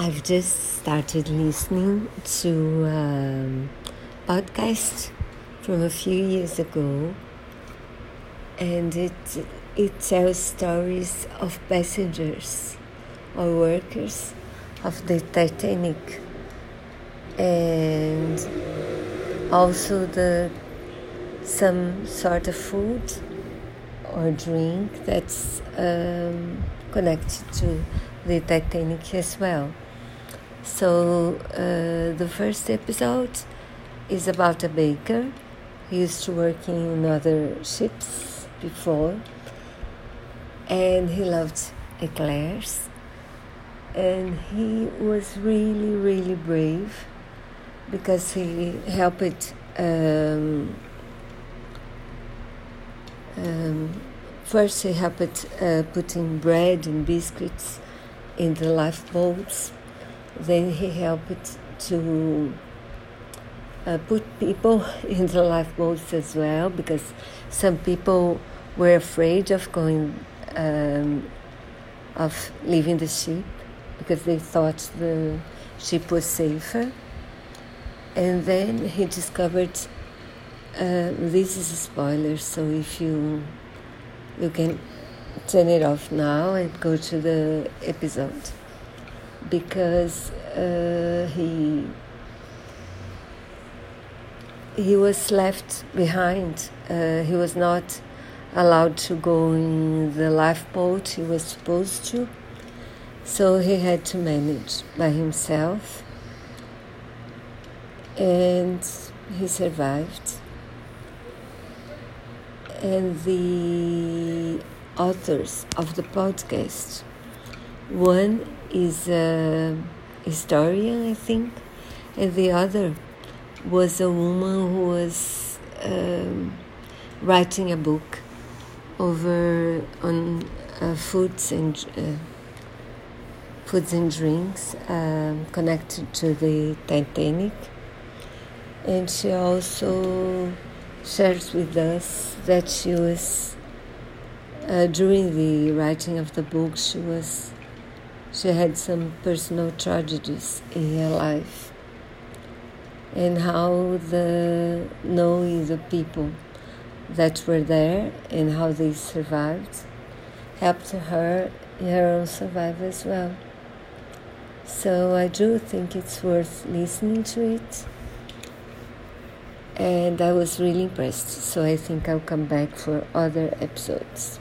I've just started listening to um, podcast from a few years ago, and it it tells stories of passengers or workers of the Titanic, and also the some sort of food or drink that's um, connected to the Titanic as well. So uh, the first episode is about a baker. He used to work in other ships before, and he loved eclairs. And he was really, really brave because he helped um, um, first he helped uh, putting bread and biscuits in the lifeboats then he helped to uh, put people in the lifeboats as well because some people were afraid of going um, of leaving the ship because they thought the ship was safer. And then he discovered uh, this is a spoiler so if you you can turn it off now and go to the episode because uh, he he was left behind. Uh, he was not allowed to go in the lifeboat he was supposed to, so he had to manage by himself, and he survived. And the authors of the podcast, one is a historian, I think, and the other was a woman who was um, writing a book over on uh, foods and uh, foods and drinks um, connected to the Titanic, and she also shares with us that she was uh, during the writing of the book she was she had some personal tragedies in her life and how the knowing the people that were there and how they survived helped her her own survival as well. So I do think it's worth listening to it. And I was really impressed. So I think I'll come back for other episodes.